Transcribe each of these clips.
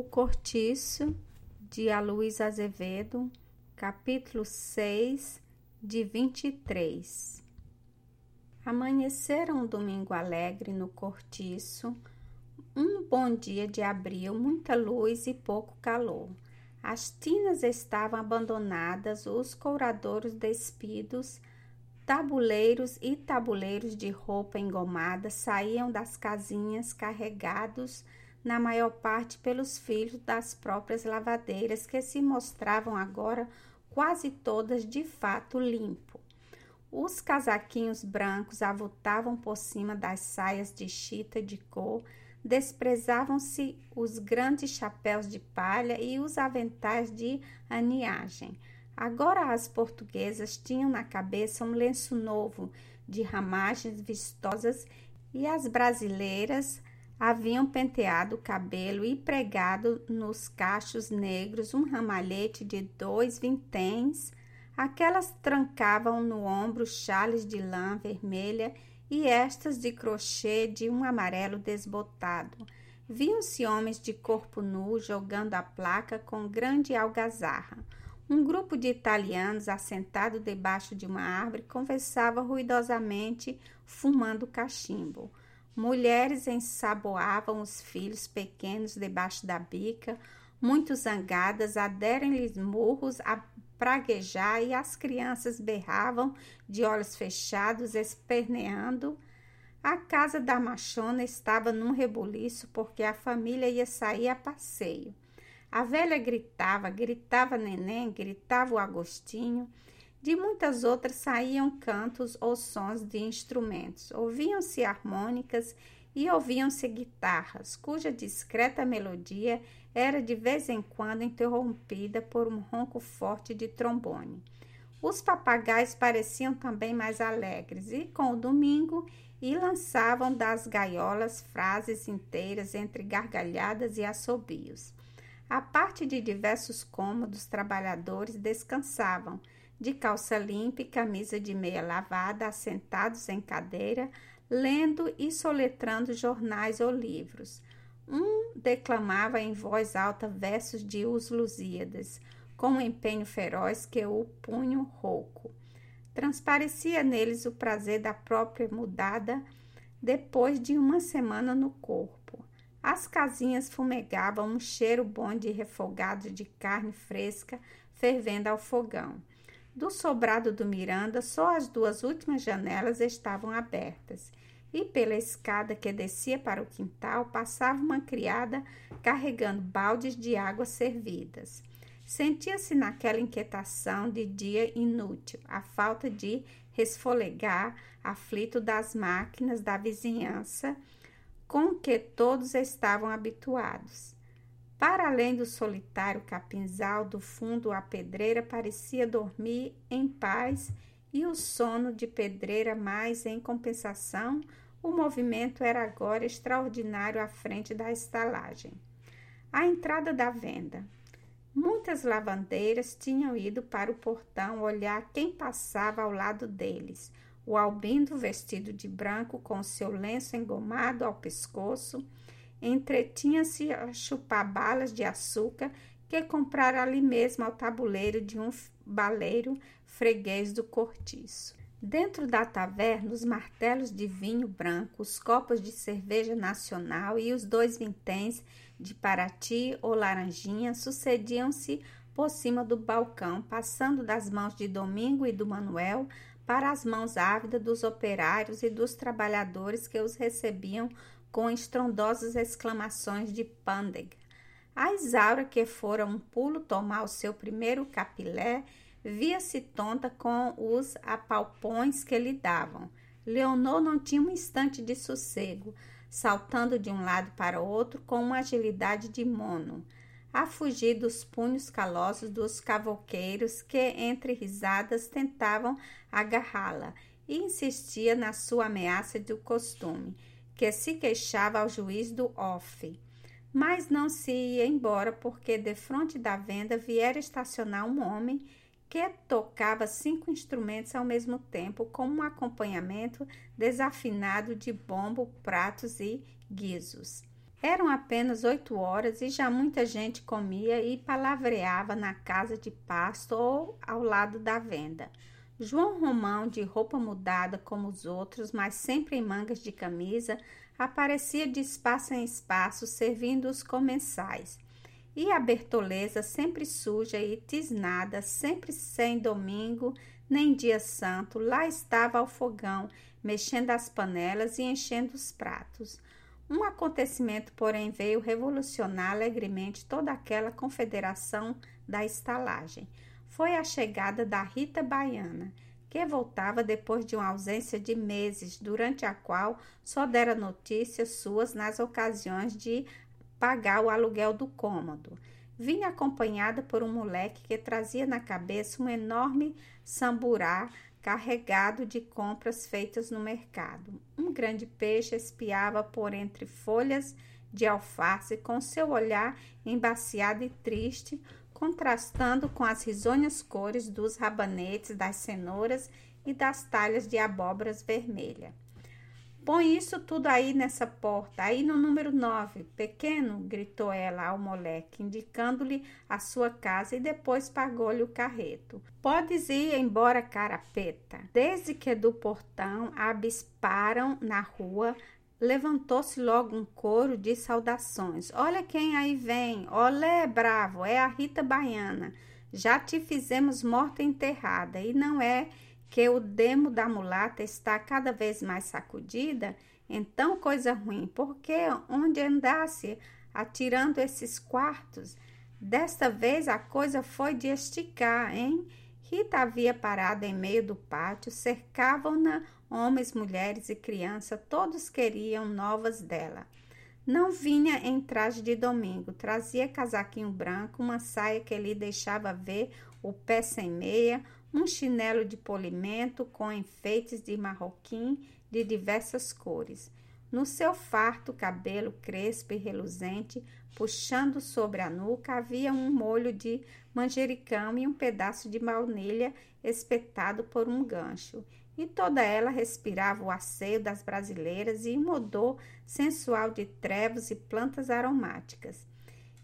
O Cortiço, de Aloysio Azevedo, capítulo 6, de 23. Amanhecera um domingo alegre no cortiço, um bom dia de abril, muita luz e pouco calor. As tinas estavam abandonadas, os couradouros despidos, tabuleiros e tabuleiros de roupa engomada saíam das casinhas carregados na maior parte pelos filhos das próprias lavadeiras, que se mostravam agora quase todas de fato limpo. Os casaquinhos brancos avultavam por cima das saias de chita de cor, desprezavam-se os grandes chapéus de palha e os aventais de aniagem. Agora as portuguesas tinham na cabeça um lenço novo de ramagens vistosas e as brasileiras haviam penteado o cabelo e pregado nos cachos negros um ramalhete de dois vinténs. Aquelas trancavam no ombro chales de lã vermelha e estas de crochê de um amarelo desbotado. Viam-se homens de corpo nu jogando a placa com grande algazarra. Um grupo de italianos assentado debaixo de uma árvore conversava ruidosamente, fumando cachimbo. Mulheres ensaboavam os filhos pequenos debaixo da bica, muito zangadas, aderem-lhes murros a praguejar e as crianças berravam de olhos fechados, esperneando. A casa da machona estava num rebuliço porque a família ia sair a passeio. A velha gritava, gritava neném, gritava o Agostinho. De muitas outras saíam cantos ou sons de instrumentos. Ouviam-se harmônicas e ouviam-se guitarras, cuja discreta melodia era de vez em quando interrompida por um ronco forte de trombone. Os papagaios pareciam também mais alegres e, com o domingo, e lançavam das gaiolas frases inteiras entre gargalhadas e assobios. A parte de diversos cômodos, trabalhadores descansavam, de calça limpa e camisa de meia lavada, assentados em cadeira, lendo e soletrando jornais ou livros. Um declamava em voz alta versos de Os Lusíadas, com um empenho feroz que o punho rouco. Transparecia neles o prazer da própria mudada depois de uma semana no corpo. As casinhas fumegavam um cheiro bom de refogado de carne fresca fervendo ao fogão. Do sobrado do Miranda, só as duas últimas janelas estavam abertas, e pela escada que descia para o quintal passava uma criada carregando baldes de água servidas. Sentia-se naquela inquietação de dia inútil, a falta de resfolegar, aflito das máquinas da vizinhança com que todos estavam habituados. Para além do solitário capinzal do fundo, a pedreira parecia dormir em paz e o sono de pedreira, mas em compensação, o movimento era agora extraordinário à frente da estalagem. A entrada da venda. Muitas lavandeiras tinham ido para o portão olhar quem passava ao lado deles. O albindo vestido de branco com seu lenço engomado ao pescoço entretinha-se a chupar balas de açúcar que comprara ali mesmo ao tabuleiro de um baleiro freguês do cortiço. Dentro da taverna, os martelos de vinho branco, os copos de cerveja nacional e os dois vinténs de Paraty ou Laranjinha sucediam-se por cima do balcão, passando das mãos de Domingo e do Manuel para as mãos ávidas dos operários e dos trabalhadores que os recebiam com estrondosas exclamações de pândega. A Isaura, que fora um pulo tomar o seu primeiro capilé, via-se tonta com os apalpões que lhe davam. Leonor não tinha um instante de sossego, saltando de um lado para outro com uma agilidade de mono, a fugir dos punhos calosos dos cavoqueiros que, entre risadas, tentavam agarrá-la, e insistia na sua ameaça do costume que se queixava ao juiz do off, mas não se ia embora porque de frente da venda viera estacionar um homem que tocava cinco instrumentos ao mesmo tempo, com um acompanhamento desafinado de bombo, pratos e guizos. Eram apenas oito horas e já muita gente comia e palavreava na casa de pasto ou ao lado da venda. João Romão, de roupa mudada como os outros, mas sempre em mangas de camisa, aparecia de espaço em espaço servindo os comensais. E a Bertoleza, sempre suja e tisnada, sempre sem domingo nem dia santo, lá estava ao fogão, mexendo as panelas e enchendo os pratos. Um acontecimento, porém, veio revolucionar alegremente toda aquela confederação da estalagem. Foi a chegada da Rita Baiana, que voltava depois de uma ausência de meses, durante a qual só dera notícias suas nas ocasiões de pagar o aluguel do cômodo. Vinha acompanhada por um moleque que trazia na cabeça um enorme samburá carregado de compras feitas no mercado. Um grande peixe espiava por entre folhas de alface com seu olhar embaciado e triste, contrastando com as risonhas cores dos rabanetes, das cenouras e das talhas de abóboras vermelhas. Põe isso tudo aí nessa porta, aí no número 9. Pequeno, gritou ela ao moleque, indicando-lhe a sua casa e depois pagou-lhe o carreto. Podes ir embora, carapeta. Desde que do portão abisparam na rua, levantou-se logo um coro de saudações. Olha quem aí vem! Olé, bravo! É a Rita Baiana. Já te fizemos morta enterrada e não é que o demo da mulata está cada vez mais sacudida, então coisa ruim, porque onde andasse atirando esses quartos, desta vez a coisa foi de esticar, hein? Rita havia parado em meio do pátio, cercavam-na homens, mulheres e crianças, todos queriam novas dela. Não vinha em traje de domingo, trazia casaquinho branco, uma saia que lhe deixava ver o pé sem meia, um chinelo de polimento com enfeites de marroquim de diversas cores. No seu farto cabelo crespo e reluzente, puxando sobre a nuca, havia um molho de manjericão e um pedaço de baunilha espetado por um gancho. E toda ela respirava o asseio das brasileiras e um odor sensual de trevos e plantas aromáticas.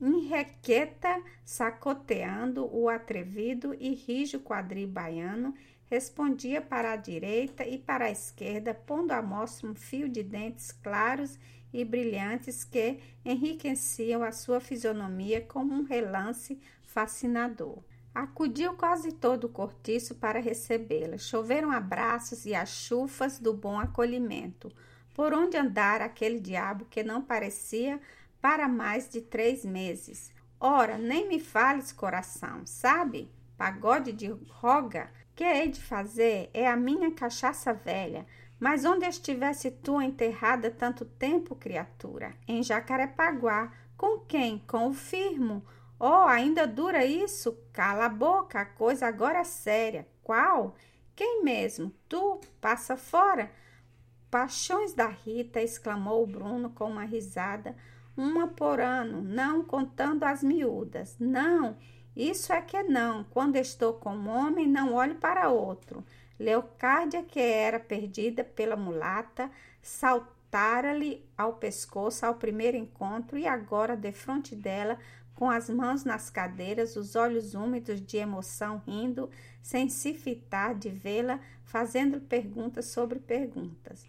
Enrequeta, sacoteando o atrevido e rijo quadril baiano, respondia para a direita e para a esquerda, pondo à mostra um fio de dentes claros e brilhantes que enriqueciam a sua fisionomia como um relance fascinador. Acudiu quase todo o cortiço para recebê-la. Choveram abraços e as chufas do bom acolhimento. Por onde andara aquele diabo que não parecia para mais de três meses. Ora, nem me fales, coração, sabe? Pagode de roga, que hei de fazer? É a minha cachaça velha. Mas onde estivesse tu enterrada tanto tempo, criatura? Em Jacarepaguá. Com quem? Com o firmo. Oh, ainda dura isso? Cala a boca, a coisa agora é séria. Qual? Quem mesmo? Tu? Passa fora. Paixões da Rita, exclamou o Bruno com uma risada uma por ano, não contando as miúdas. Não, isso é que não. Quando estou com um homem, não olho para outro. Leocádia, que era perdida pela mulata, saltara-lhe ao pescoço ao primeiro encontro e agora, defronte dela, com as mãos nas cadeiras, os olhos úmidos de emoção, rindo, sem se fitar de vê-la, fazendo perguntas sobre perguntas.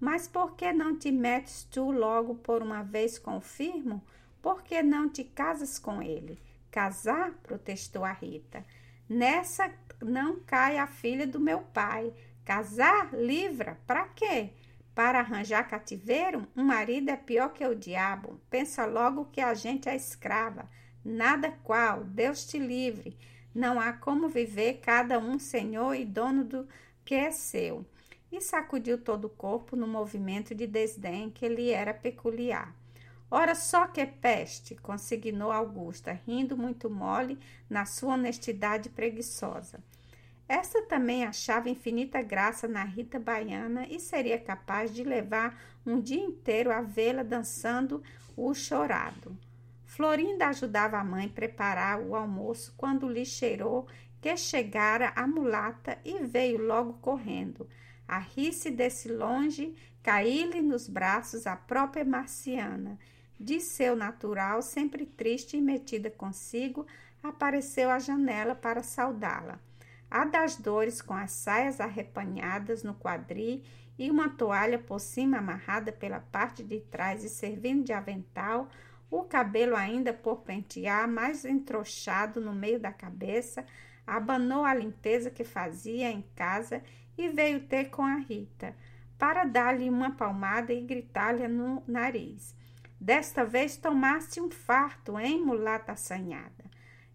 Mas por que não te metes tu logo por uma vez com o firmo? Por que não te casas com ele? Casar? protestou a Rita. Nessa não cai a filha do meu pai. Casar? Livra? Para quê? Para arranjar cativeiro? Um marido é pior que o diabo. Pensa logo que a gente é escrava. Nada qual, Deus te livre. Não há como viver cada um senhor e dono do que é seu e sacudiu todo o corpo no movimento de desdém que lhe era peculiar. Ora só que peste, consignou Augusta, rindo muito mole na sua honestidade preguiçosa. Esta também achava infinita graça na Rita Baiana e seria capaz de levar um dia inteiro a vê-la dançando o chorado. Florinda ajudava a mãe preparar o almoço quando lhe cheirou que chegara a mulata e veio logo correndo a rir-se desse longe, cair-lhe nos braços a própria marciana. de seu natural, sempre triste e metida consigo, apareceu à janela para saudá-la. A das dores, com as saias arrepanhadas no quadril e uma toalha por cima amarrada pela parte de trás e servindo de avental, o cabelo ainda por pentear, mais entrochado no meio da cabeça, abanou a limpeza que fazia em casa e veio ter com a Rita, para dar-lhe uma palmada e gritar-lhe no nariz. Desta vez tomaste um farto, hein, mulata assanhada?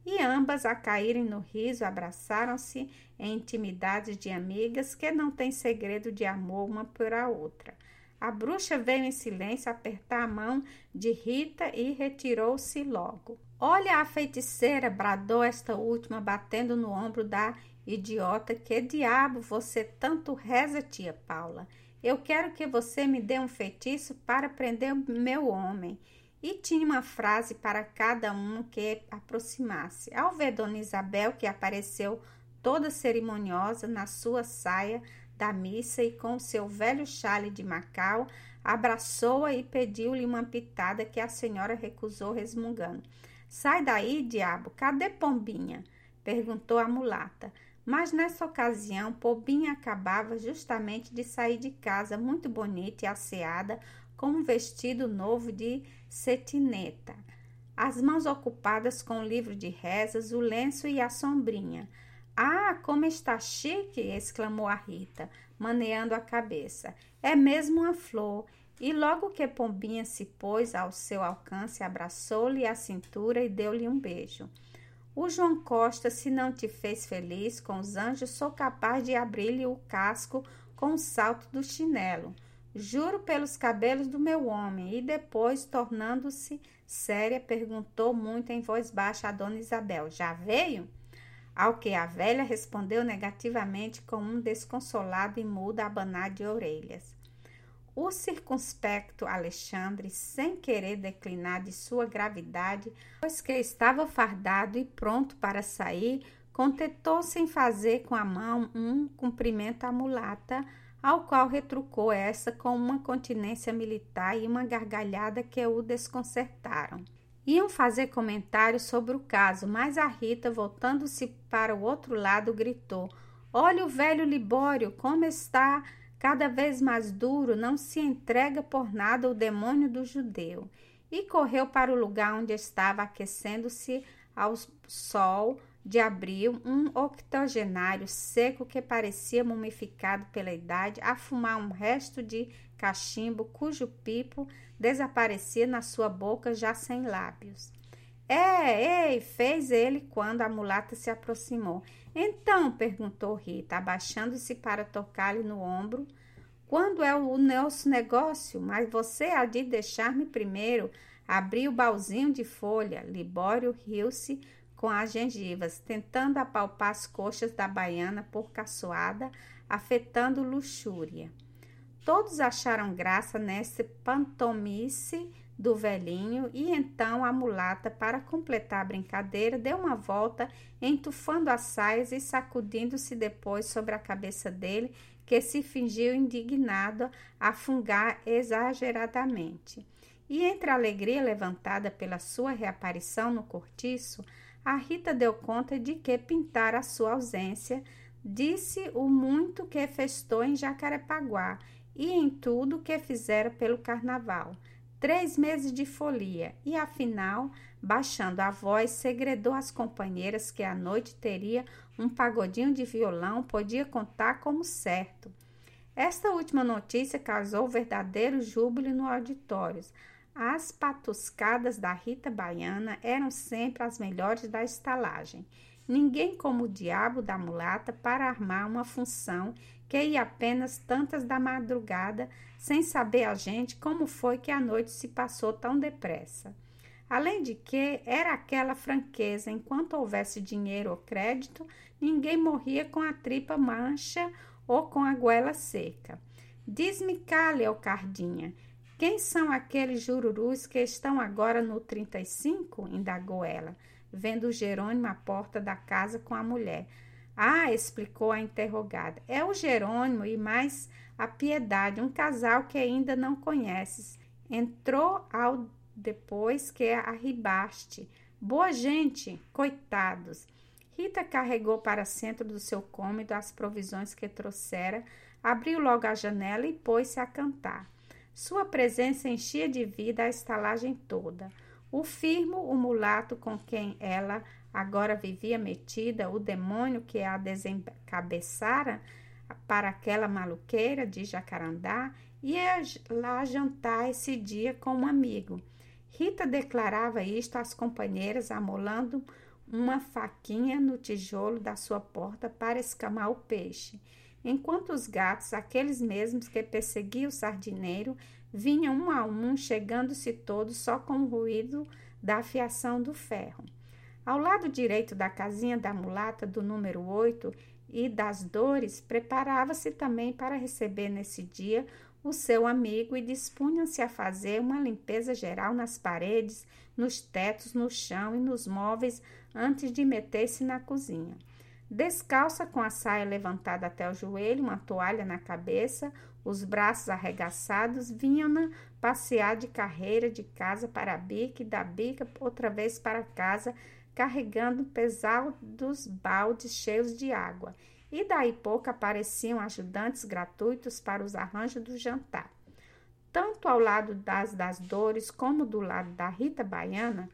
E ambas, a caírem no riso, abraçaram-se em intimidades de amigas que não têm segredo de amor uma por a outra. A bruxa veio em silêncio apertar a mão de Rita e retirou-se logo. Olha a feiticeira, bradou esta última, batendo no ombro da idiota. Que diabo você tanto reza, tia Paula? Eu quero que você me dê um feitiço para prender meu homem. E tinha uma frase para cada um que aproximasse. Ao ver Dona Isabel, que apareceu toda cerimoniosa na sua saia, da missa e com seu velho chale de Macau, abraçou-a e pediu-lhe uma pitada que a senhora recusou resmungando. Sai daí, diabo, cadê Pombinha? perguntou a mulata. Mas nessa ocasião, Pombinha acabava justamente de sair de casa, muito bonita e asseada, com um vestido novo de cetineta, as mãos ocupadas com o livro de rezas, o lenço e a sombrinha. Ah, como está chique! exclamou a Rita, maneando a cabeça. É mesmo uma flor. E logo que Pombinha se pôs ao seu alcance, abraçou-lhe a cintura e deu-lhe um beijo. O João Costa, se não te fez feliz com os anjos, sou capaz de abrir-lhe o casco com o salto do chinelo. Juro pelos cabelos do meu homem. E depois, tornando-se séria, perguntou muito em voz baixa a dona Isabel: Já veio? Ao que a velha respondeu negativamente com um desconsolado e mudo abanar de orelhas. O circunspecto Alexandre, sem querer declinar de sua gravidade, pois que estava fardado e pronto para sair, contentou-se em fazer com a mão um cumprimento à mulata, ao qual retrucou essa com uma continência militar e uma gargalhada que o desconcertaram. Iam fazer comentários sobre o caso, mas a Rita, voltando-se para o outro lado, gritou: Olha o velho Libório, como está cada vez mais duro, não se entrega por nada ao demônio do judeu. E correu para o lugar onde estava aquecendo-se ao sol de abril, um octogenário seco que parecia mumificado pela idade, a fumar um resto de cachimbo cujo pipo desaparecia na sua boca já sem lábios. É, ei, fez ele quando a mulata se aproximou. Então, perguntou Rita, abaixando-se para tocar-lhe no ombro. Quando é o nosso negócio? Mas você há de deixar-me primeiro abrir o balzinho de folha. Libório riu-se com as gengivas, tentando apalpar as coxas da baiana por caçoada, afetando luxúria. Todos acharam graça nesse pantomice do velhinho e então a mulata, para completar a brincadeira, deu uma volta, entufando as saias e sacudindo-se depois sobre a cabeça dele, que se fingiu indignado a fungar exageradamente. E entre a alegria levantada pela sua reaparição no cortiço, a Rita deu conta de que pintar a sua ausência disse o muito que festou em Jacarepaguá e em tudo que fizera pelo carnaval. Três meses de folia e, afinal, baixando a voz, segredou às companheiras que à noite teria um pagodinho de violão, podia contar como certo. Esta última notícia causou verdadeiro júbilo no auditório. As patuscadas da Rita Baiana eram sempre as melhores da estalagem. Ninguém como o diabo da mulata para armar uma função que ia apenas tantas da madrugada, sem saber a gente como foi que a noite se passou tão depressa. Além de que era aquela franqueza, enquanto houvesse dinheiro ou crédito, ninguém morria com a tripa mancha ou com a goela seca. Diz-me, Cale, Cardinha, quem são aqueles jururus que estão agora no 35? indagou ela, vendo Jerônimo à porta da casa com a mulher. Ah, explicou a interrogada. É o Jerônimo e mais a Piedade, um casal que ainda não conheces. Entrou ao depois que arribaste. Boa gente, coitados. Rita carregou para centro do seu cômodo as provisões que trouxera, abriu logo a janela e pôs-se a cantar. Sua presença enchia de vida a estalagem toda. O firmo, o mulato com quem ela agora vivia metida, o demônio que a desencabeçara para aquela maluqueira de Jacarandá, ia lá jantar esse dia com um amigo. Rita declarava isto às companheiras, amolando uma faquinha no tijolo da sua porta para escamar o peixe, enquanto os gatos, aqueles mesmos que perseguiam o sardineiro, vinham um a um, chegando-se todos só com o ruído da afiação do ferro. Ao lado direito da casinha da mulata do número 8 e das dores, preparava-se também para receber nesse dia o seu amigo e dispunham-se a fazer uma limpeza geral nas paredes, nos tetos, no chão e nos móveis antes de meter-se na cozinha. Descalça, com a saia levantada até o joelho, uma toalha na cabeça, os braços arregaçados, vinham-na passear de carreira de casa para a bica e da bica outra vez para casa, carregando pesados baldes cheios de água, e daí pouco apareciam ajudantes gratuitos para os arranjos do jantar. Tanto ao lado das, das dores como do lado da Rita Baiana,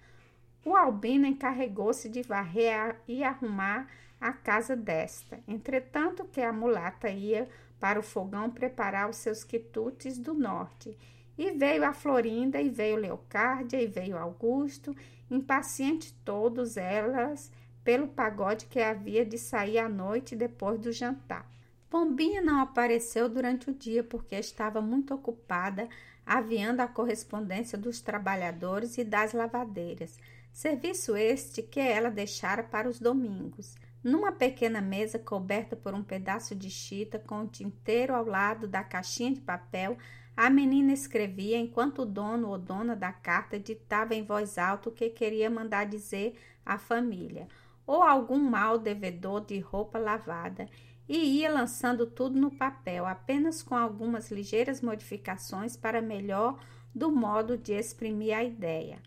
o Albino encarregou-se de varrer e arrumar a casa desta, entretanto que a mulata ia para o fogão preparar os seus quitutes do norte, e veio a Florinda, e veio Leocárdia, e veio Augusto, impaciente todos elas pelo pagode que havia de sair à noite depois do jantar. Pombinha não apareceu durante o dia porque estava muito ocupada aviando a correspondência dos trabalhadores e das lavadeiras, serviço este que ela deixara para os domingos. Numa pequena mesa coberta por um pedaço de chita com o tinteiro ao lado da caixinha de papel, a menina escrevia enquanto o dono ou dona da carta ditava em voz alta o que queria mandar dizer à família, ou algum mal devedor de roupa lavada, e ia lançando tudo no papel, apenas com algumas ligeiras modificações para melhor do modo de exprimir a ideia.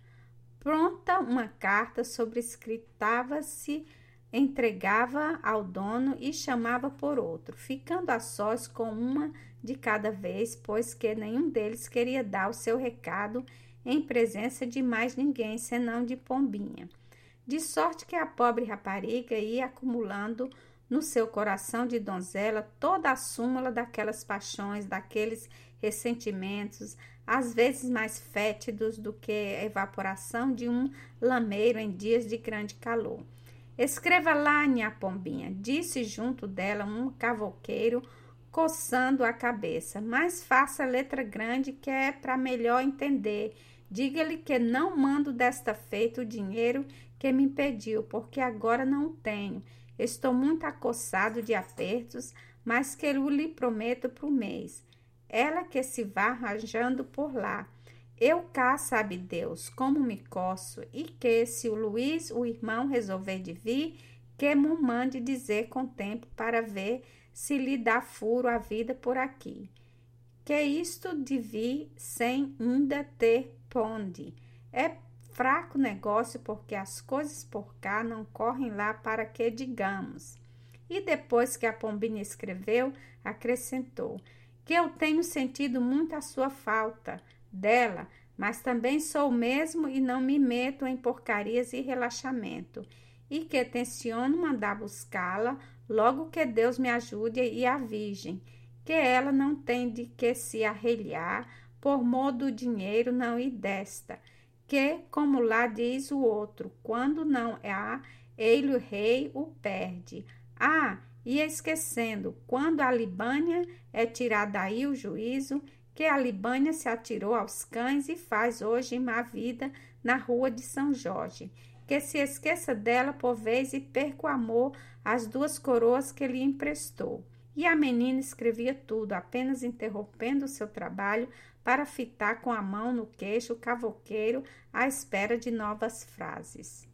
Pronta uma carta sobrescritava-se entregava ao dono e chamava por outro, ficando a sós com uma de cada vez, pois que nenhum deles queria dar o seu recado em presença de mais ninguém senão de Pombinha. De sorte que a pobre rapariga ia acumulando no seu coração de donzela toda a súmula daquelas paixões, daqueles ressentimentos, às vezes mais fétidos do que a evaporação de um lameiro em dias de grande calor. Escreva lá, minha pombinha, disse junto dela um cavoqueiro, coçando a cabeça. Mas faça letra grande que é para melhor entender. Diga-lhe que não mando desta feita o dinheiro que me pediu, porque agora não tenho. Estou muito acossado de apertos, mas que eu lhe prometo para o mês. Ela que se vá arranjando por lá. Eu cá, sabe Deus, como me coço, e que, se o Luiz, o irmão, resolver de vir, que me mande dizer com tempo para ver se lhe dá furo a vida por aqui. Que isto de vir sem ainda ter ponde. É fraco negócio porque as coisas por cá não correm lá para que digamos. E depois que a Pombinha escreveu, acrescentou que eu tenho sentido muito a sua falta dela, mas também sou o mesmo e não me meto em porcarias e relaxamento, e que tenciono mandar buscá-la logo que Deus me ajude e a Virgem, que ela não tem de que se arrelhar por modo do dinheiro não ir desta, que, como lá diz o outro, quando não há, ele o rei o perde. Ah, e esquecendo, quando a Libânia é tirada aí o juízo, que a Libânia se atirou aos cães e faz hoje má vida na rua de São Jorge. Que se esqueça dela por vez e perca o amor às duas coroas que lhe emprestou. E a menina escrevia tudo, apenas interrompendo o seu trabalho para fitar com a mão no queixo o cavoqueiro à espera de novas frases.